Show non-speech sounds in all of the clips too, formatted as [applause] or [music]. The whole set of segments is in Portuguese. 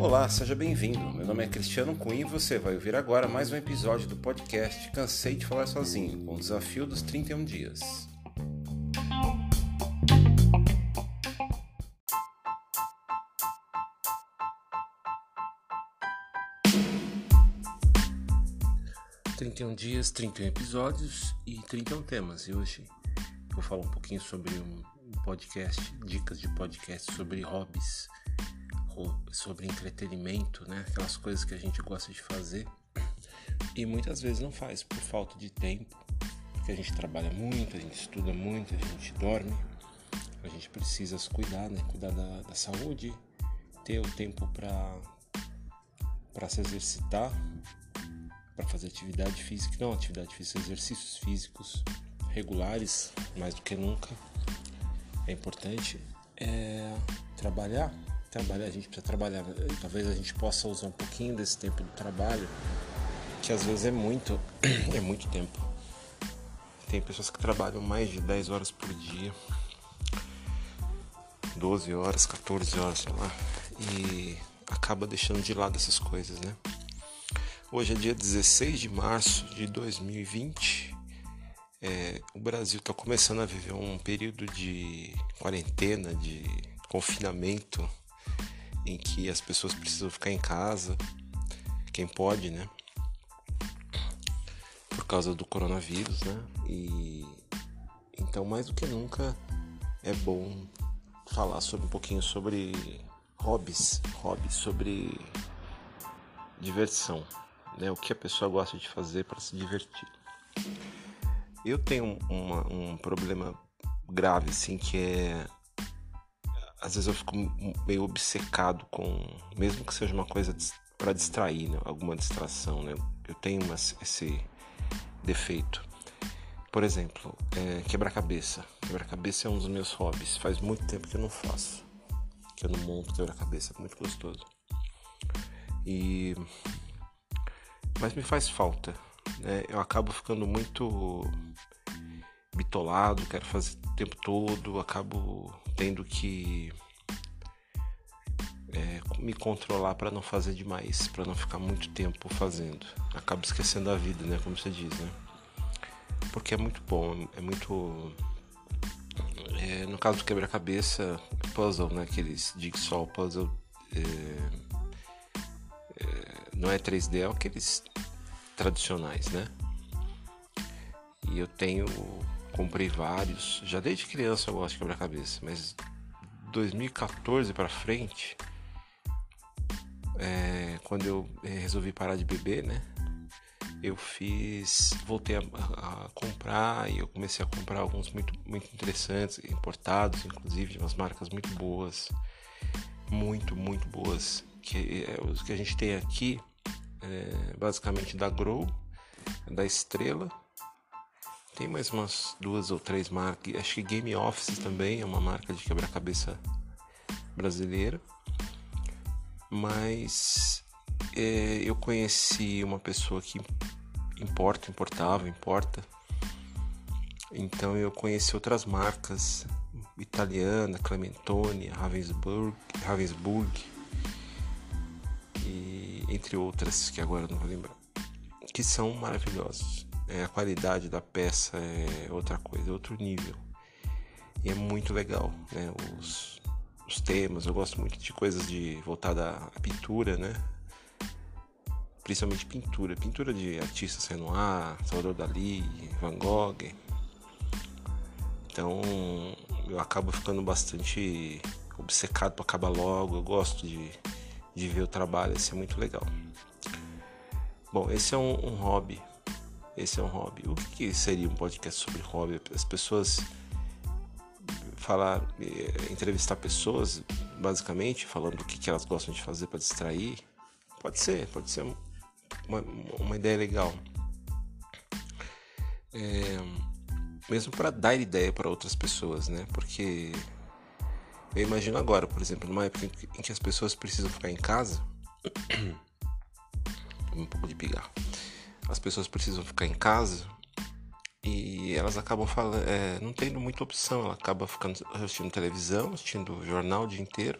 Olá, seja bem-vindo. Meu nome é Cristiano Cunha e você vai ouvir agora mais um episódio do podcast Cansei de Falar Sozinho, com o desafio dos 31 dias. Trinta e um dias, 31 episódios e 31 temas. E hoje vou falar um pouquinho sobre um podcast, dicas de podcast sobre hobbies sobre entretenimento, né? Aquelas coisas que a gente gosta de fazer e muitas vezes não faz por falta de tempo, porque a gente trabalha muito, a gente estuda muito, a gente dorme, a gente precisa se cuidar, né? Cuidar da, da saúde, ter o tempo para para se exercitar, para fazer atividade física, não atividade física, exercícios físicos regulares, mais do que nunca. É importante é, trabalhar trabalhar, a gente precisa trabalhar. Talvez a gente possa usar um pouquinho desse tempo do trabalho, que às vezes é muito, [clears throat] é muito tempo. Tem pessoas que trabalham mais de 10 horas por dia, 12 horas, 14 horas, sei lá, e acaba deixando de lado essas coisas, né? Hoje é dia 16 de março de 2020. É, o Brasil está começando a viver um período de quarentena, de confinamento em que as pessoas precisam ficar em casa, quem pode, né? Por causa do coronavírus, né? E então mais do que nunca é bom falar sobre um pouquinho sobre hobbies, hobbies sobre diversão, né? O que a pessoa gosta de fazer para se divertir. Eu tenho uma, um problema grave, assim, que é às vezes eu fico meio obcecado com, mesmo que seja uma coisa para distrair, né? alguma distração, né? Eu tenho uma, esse defeito. Por exemplo, é, quebra-cabeça. Quebra-cabeça é um dos meus hobbies. Faz muito tempo que eu não faço. Que eu não monto quebra-cabeça. É muito gostoso. E... Mas me faz falta. Né? Eu acabo ficando muito bitolado, quero fazer o tempo todo, acabo tendo que é, me controlar para não fazer demais, para não ficar muito tempo fazendo. Acabo esquecendo a vida, né, como você diz, né? Porque é muito bom, é muito é, no caso do quebra-cabeça, puzzle, né, aqueles jigsaw puzzle é, é não é 3D, é aqueles tradicionais, né? E eu tenho comprei vários. Já desde criança eu gosto de quebra-cabeça, mas 2014 para frente, é, quando eu é, resolvi parar de beber, né? Eu fiz, voltei a, a, comprar e eu comecei a comprar alguns muito, muito interessantes, importados, inclusive de umas marcas muito boas, muito, muito boas. Que é, os que a gente tem aqui, é, basicamente da Grow, da Estrela tem mais umas duas ou três marcas. Acho que Game Office também é uma marca de quebra-cabeça brasileira. Mas é, eu conheci uma pessoa que importa, importava, importa. Então eu conheci outras marcas italiana, Clementone, Ravensburg, Ravensburg entre outras que agora não vou lembrar, que são maravilhosos é, a qualidade da peça é outra coisa, é outro nível. E é muito legal, né? Os, os temas, eu gosto muito de coisas de voltada à pintura, né? Principalmente pintura, pintura de artistas Renoir, Salvador Dali, Van Gogh. Então eu acabo ficando bastante obcecado para acabar logo. Eu gosto de, de ver o trabalho, isso é muito legal. Bom, esse é um, um hobby esse é um hobby. O que seria um podcast sobre hobby? As pessoas falar, eh, entrevistar pessoas, basicamente, falando do que, elas gostam de fazer para distrair. Pode ser, pode ser uma, uma ideia legal. É, mesmo para dar ideia para outras pessoas, né? Porque eu imagino agora, por exemplo, numa época em que as pessoas precisam ficar em casa, [coughs] um pouco de pigarro as pessoas precisam ficar em casa e elas acabam falando, é, não tendo muita opção, ela acaba ficando assistindo televisão, assistindo jornal o dia inteiro.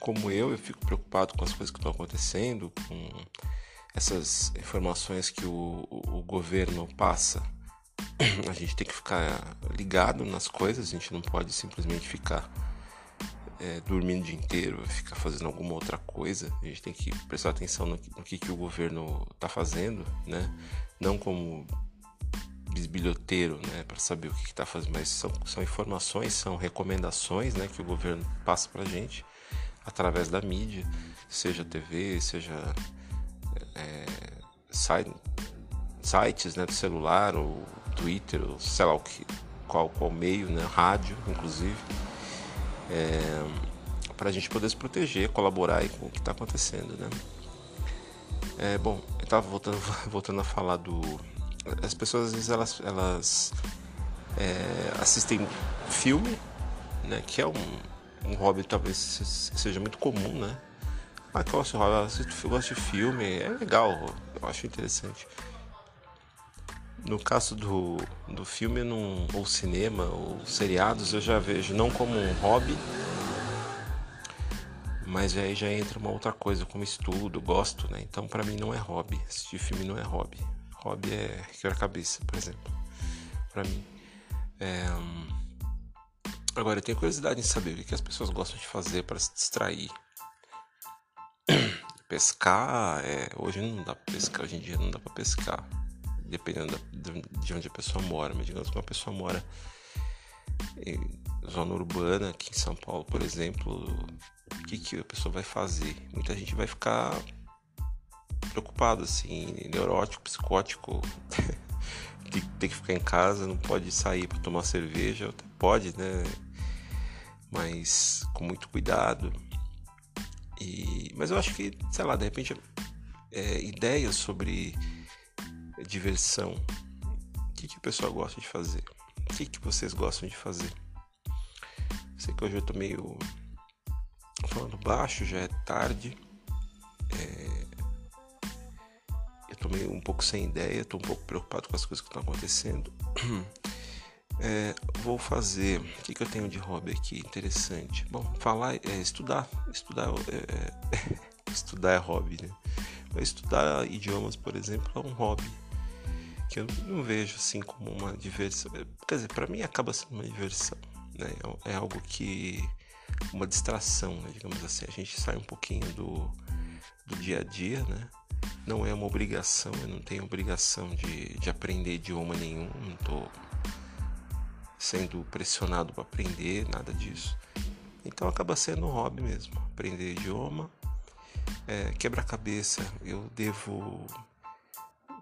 Como eu, eu fico preocupado com as coisas que estão acontecendo, com essas informações que o, o, o governo passa. [coughs] A gente tem que ficar ligado nas coisas, a gente não pode simplesmente ficar é, dormindo o dia inteiro, ficar fazendo alguma outra coisa. A gente tem que prestar atenção no, no que, que o governo está fazendo, né? Não como bisbilhoteiro, né, para saber o que está fazendo, mas são, são informações, são recomendações, né, que o governo passa para gente através da mídia, seja TV, seja é, site, sites, né, do celular, ou Twitter, ou sei lá o que, qual, qual meio, né, rádio, inclusive, é, para a gente poder se proteger, colaborar com o que está acontecendo, né. É, bom, eu estava voltando, [laughs] voltando a falar do as pessoas às vezes elas, elas é, assistem filme, né, que é um, um hobby talvez seja muito comum, né? Ah, qual é o seu hobby? Eu, gosto de filme, é legal, eu acho interessante. No caso do, do filme num, ou cinema ou seriados, eu já vejo não como um hobby, mas aí já entra uma outra coisa, como estudo, gosto, né? Então para mim não é hobby, assistir filme não é hobby hobby é quebra-cabeça, por exemplo, para mim. É... Agora, eu tenho curiosidade em saber o que as pessoas gostam de fazer para se distrair. [coughs] Pescar, é... hoje não dá pra pescar, hoje em dia não dá para pescar, dependendo de onde a pessoa mora. Mas digamos que uma pessoa mora em zona urbana, aqui em São Paulo, por exemplo, o que, que a pessoa vai fazer? Muita gente vai ficar preocupado, assim, neurótico, psicótico, [laughs] que tem que ficar em casa, não pode sair para tomar cerveja, pode, né? Mas com muito cuidado. E, mas eu acho que, sei lá, de repente, é, ideias sobre diversão. O que, que o pessoal gosta de fazer? O que, que vocês gostam de fazer? Sei que hoje eu tô meio falando baixo, já é tarde. É, tô meio um pouco sem ideia, tô um pouco preocupado com as coisas que estão acontecendo. [clears throat] É, vou fazer. O que, que, eu tenho de hobby aqui interessante? Bom, falar é estudar. Estudar é, é [laughs] estudar é hobby, né? Mas estudar idiomas, por exemplo, é um hobby que eu não vejo assim como uma diversão. Quer dizer, para mim acaba sendo uma diversão, né? É algo que uma distração, né? digamos assim. A gente sai um pouquinho do, do dia a dia, né? não é uma obrigação, eu não tenho obrigação de, de aprender idioma nenhum, não estou sendo pressionado para aprender, nada disso. Então acaba sendo um hobby mesmo, aprender idioma, é, quebra-cabeça, eu devo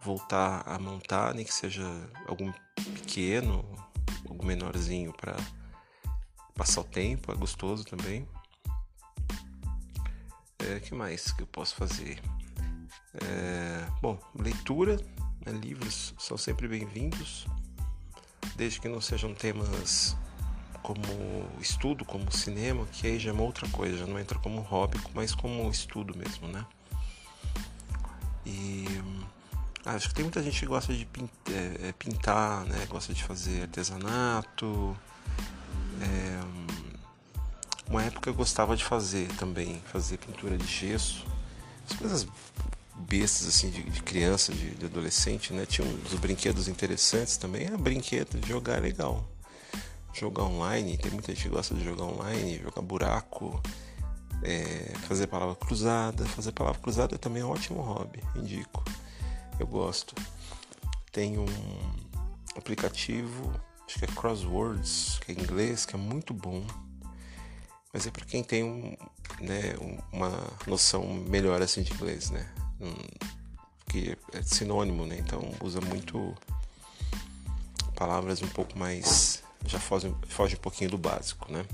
voltar a montar, nem que seja algum pequeno, algum menorzinho para passar o tempo, é gostoso também. É, que mais que eu posso fazer? É, bom, leitura, né, livros são sempre bem-vindos, desde que não sejam temas como estudo, como cinema, que aí já é uma outra coisa, já não entra como hobby, mas como estudo mesmo, né? E ah, acho que tem muita gente que gosta de pintar, é, é, pintar né? Gosta de fazer artesanato. É, uma época eu gostava de fazer também, fazer pintura de gesso. As coisas bestas assim de, de criança, de, de, adolescente, né? Tinha uns brinquedos interessantes também. É brinquedo, jogar é legal. Jogar online, tem muita gente que gosta de jogar online, jogar buraco, é, fazer palavra cruzada. Fazer palavra cruzada também é um ótimo hobby, indico. Eu gosto. Tem um aplicativo, acho que é Crosswords, que é inglês, que é muito bom. Mas é para quem tem um, né, uma noção melhor assim de inglês, né? que é sinônimo, né? Então usa muito palavras um pouco mais já foge, foge um pouquinho do básico, né?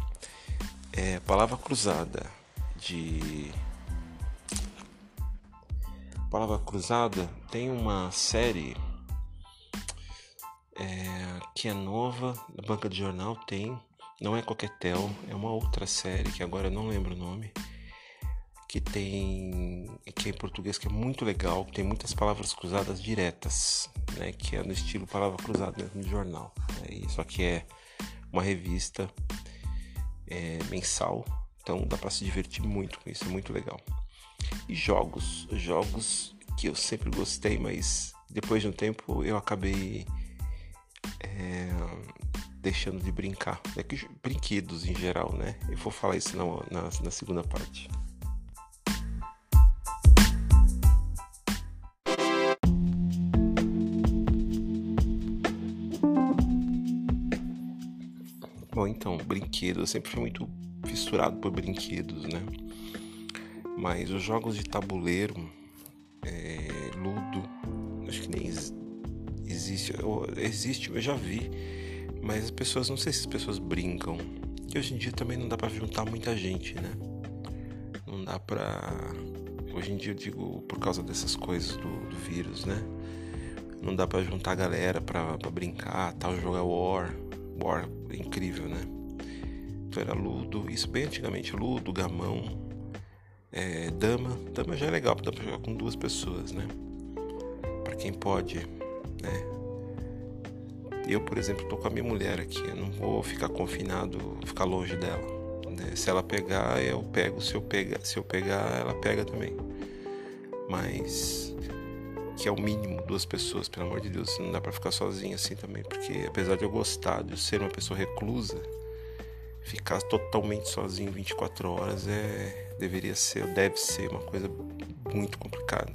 É, palavra cruzada de palavra cruzada tem uma série é, que é nova da banca de jornal tem não é Coquetel é uma outra série que agora eu não lembro o nome que tem que é em português que é muito legal, tem muitas palavras cruzadas diretas, né, que é no estilo palavra cruzada mesmo de jornal. Né, só que é uma revista é, mensal, então dá para se divertir muito com isso, é muito legal. E jogos, jogos que eu sempre gostei, mas depois de um tempo eu acabei é, deixando de brincar. É que brinquedos em geral, né? Eu vou falar isso na, na, na segunda parte. Bom, então, brinquedos. Eu sempre fui muito fissurado por brinquedos, né? Mas os jogos de tabuleiro, é, Ludo, acho que nem existe. Existe, eu já vi. Mas as pessoas, não sei se as pessoas brincam. E hoje em dia também não dá para juntar muita gente, né? Não dá pra. Hoje em dia eu digo por causa dessas coisas do, do vírus, né? Não dá para juntar a galera pra, pra brincar, tal, jogar War. War é incrível, né? Então era Ludo, isso bem antigamente, Ludo, Gamão, é, Dama. Dama já é legal, dá pra jogar com duas pessoas, né? Pra quem pode, né? Eu, por exemplo, tô com a minha mulher aqui, eu não vou ficar confinado, ficar longe dela. Né? Se ela pegar, eu pego, se eu pegar, se eu pegar, ela pega também. Mas que é o mínimo duas pessoas, pelo amor de Deus, não dá para ficar sozinho assim também, porque apesar de eu gostar de ser uma pessoa reclusa, ficar totalmente sozinho 24 horas é deveria ser, deve ser uma coisa muito complicada.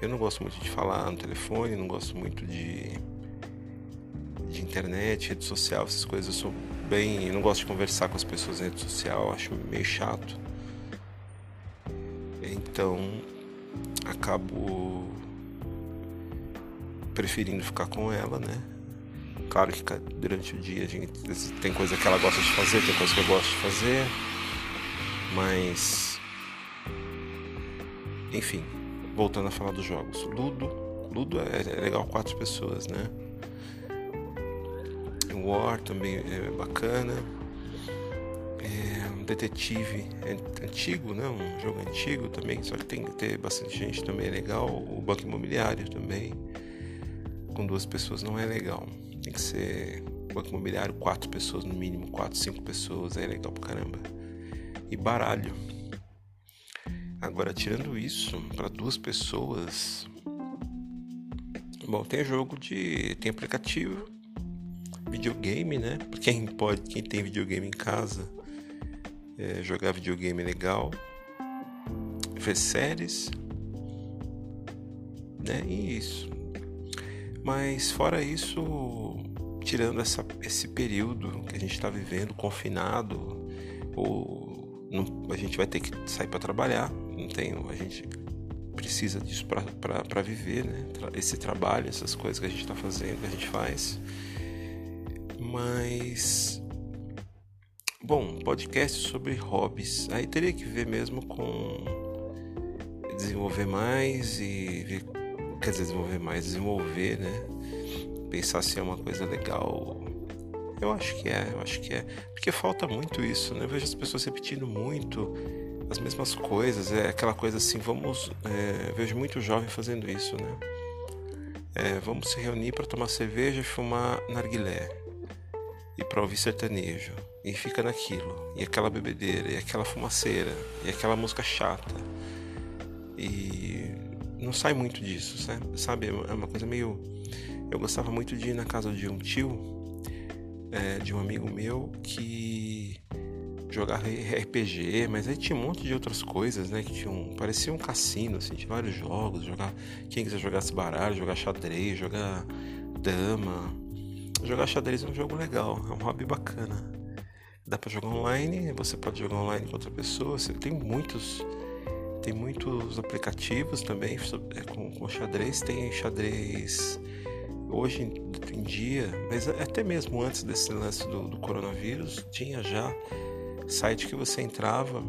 Eu não gosto muito de falar no telefone, não gosto muito de de internet, rede social, essas coisas. Eu sou bem, eu não gosto de conversar com as pessoas na rede social, acho meio chato. Então, acabo preferindo ficar com ela, né? Claro que durante o dia a gente tem coisa que ela gosta de fazer, tem coisa que eu gosto de fazer, mas enfim, voltando a falar dos jogos. Ludo, Ludo é, é legal quatro pessoas, né? War também é bacana. É um detetive antigo, né? Um jogo antigo também, só que tem que ter bastante gente também é legal. O Banco Imobiliário também com duas pessoas não é legal. Tem que ser banco imobiliário, quatro pessoas no mínimo, quatro, cinco pessoas, é legal pra caramba. E baralho. Agora, tirando isso, para duas pessoas. Bom, tem jogo de. tem aplicativo, videogame, né? Quem pode, quem tem videogame em casa, é, jogar videogame é legal. Ver séries, né? E isso. Mas fora isso, tirando essa, esse período que a gente está vivendo, confinado, ou não, a gente vai ter que sair para trabalhar, não tem, a gente precisa disso para viver, né? Esse trabalho, essas coisas que a gente está fazendo, que a gente faz. Mas bom, podcast sobre hobbies. Aí teria que ver mesmo com desenvolver mais e ver quer dizer, desenvolver mais, desenvolver, né? Pensar se é uma coisa legal. Eu acho que é, eu acho que é. Porque falta muito isso, né? Eu vejo as pessoas repetindo muito as mesmas coisas. É aquela coisa assim, vamos. É, vejo muito jovem fazendo isso, né? É, vamos se reunir para tomar cerveja e fumar narguilé. E para ouvir sertanejo. E fica naquilo. E aquela bebedeira, e aquela fumaceira, e aquela música chata. E não sai muito disso, sabe? É uma coisa meio. Eu gostava muito de ir na casa de um tio, é, de um amigo meu, que jogava RPG, mas aí tinha um monte de outras coisas, né? Que tinha um, parecia um cassino, assim, tinha vários jogos, jogar. Quem quiser jogar esse baralho, jogar xadrez, jogar dama. Jogar xadrez é um jogo legal, é um hobby bacana. Dá para jogar online, você pode jogar online com outra pessoa, você tem muitos tem muitos aplicativos também é, com, com xadrez. Tem xadrez hoje em, dia, mas até mesmo antes desse lance do, do coronavírus, tinha já site que você entrava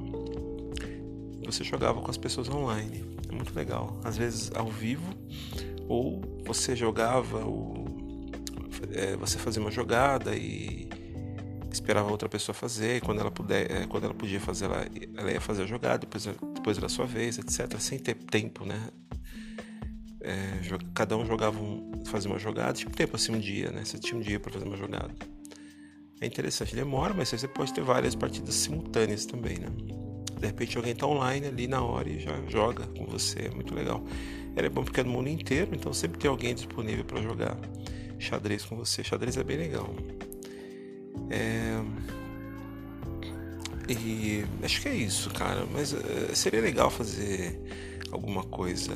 você jogava com as pessoas online. É muito legal. Às vezes ao vivo, ou você jogava, o, é, você fazia uma jogada e, esperava outra pessoa fazer, e quando ela puder, é, quando ela podia fazer, ela, ela ia fazer a jogada, depois, depois era sua vez, etc. Sem ter tempo, né? É, cada um jogava um, fazia uma jogada, tipo tempo assim um dia, né? Você tinha um dia para fazer uma jogada. É interessante, demora, mas você pode ter várias partidas simultâneas também, né? De repente alguém tá online ali na hora e já joga com você, é muito legal. É bom porque é no mundo inteiro, então sempre tem alguém disponível para jogar xadrez com você. Xadrez é bem legal. É... E acho que é isso, cara. Mas é, seria legal fazer alguma coisa,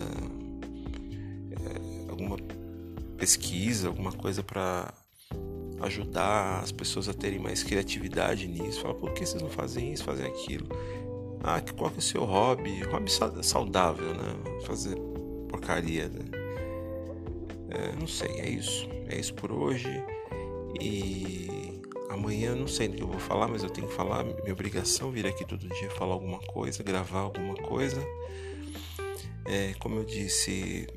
é, alguma pesquisa, alguma coisa para ajudar as pessoas a terem mais criatividade nisso. Fala, por que vocês não fazem isso, fazem aquilo? Ah, qual que é o seu hobby? Hobby saudável, né? Fazer porcaria, né? É, não sei, é isso. É isso por hoje. E amanhã não sei do que eu vou falar, mas eu tenho que falar. Minha obrigação vir aqui todo dia falar alguma coisa, gravar alguma coisa. É, como eu disse,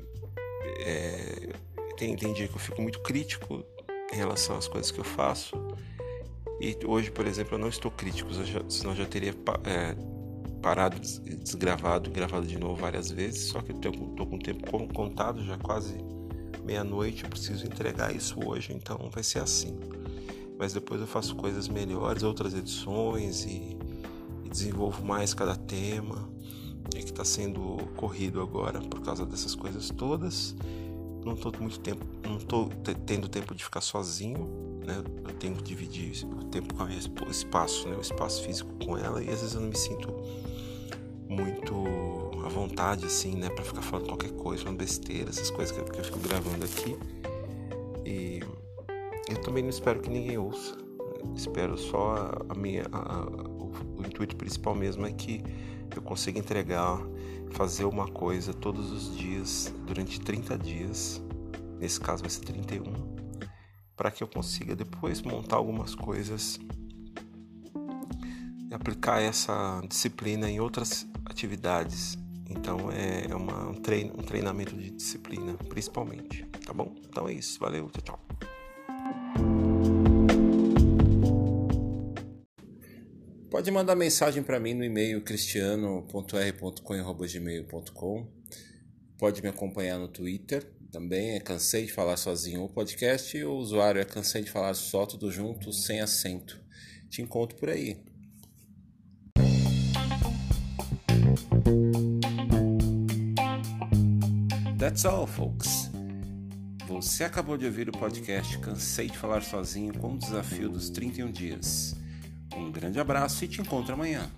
é, tem, tem dia que eu fico muito crítico em relação às coisas que eu faço. E hoje, por exemplo, eu não estou crítico, já, senão eu já teria é, parado, desgravado e gravado de novo várias vezes. Só que eu estou com o tempo contado, já quase meia-noite, eu preciso entregar isso hoje, então vai ser assim. Mas depois eu faço coisas melhores, outras edições e, e desenvolvo mais cada tema. É que está sendo corrido agora por causa dessas coisas todas. Não estou muito tempo, não estou tendo tempo de ficar sozinho, né? Eu tenho que dividir o tempo com a minha espaço, né? O espaço físico com ela e às vezes eu não me sinto muito à vontade, assim, né? Pra ficar falando qualquer coisa, falando besteira, essas coisas que eu fico gravando aqui. E eu também não espero que ninguém ouça. Espero só a, minha. A, o, o intuito principal mesmo é que eu consiga entregar, fazer uma coisa todos os dias, durante 30 dias. Nesse caso vai ser 31. Para que eu consiga depois montar algumas coisas e aplicar essa disciplina em outras atividades. Então é, é uma, um, treino, um treinamento de disciplina, principalmente. Tá bom? Então é isso. Valeu, tchau, tchau. Pode mandar mensagem para mim no e-mail cristiano.r.com.gmail.com Pode me acompanhar no Twitter também, é Cansei de Falar Sozinho o podcast e o usuário é Cansei de Falar Só, tudo junto, sem acento. Te encontro por aí. That's all, folks. Você acabou de ouvir o podcast Cansei de Falar Sozinho com o desafio dos 31 dias. Um grande abraço e te encontro amanhã.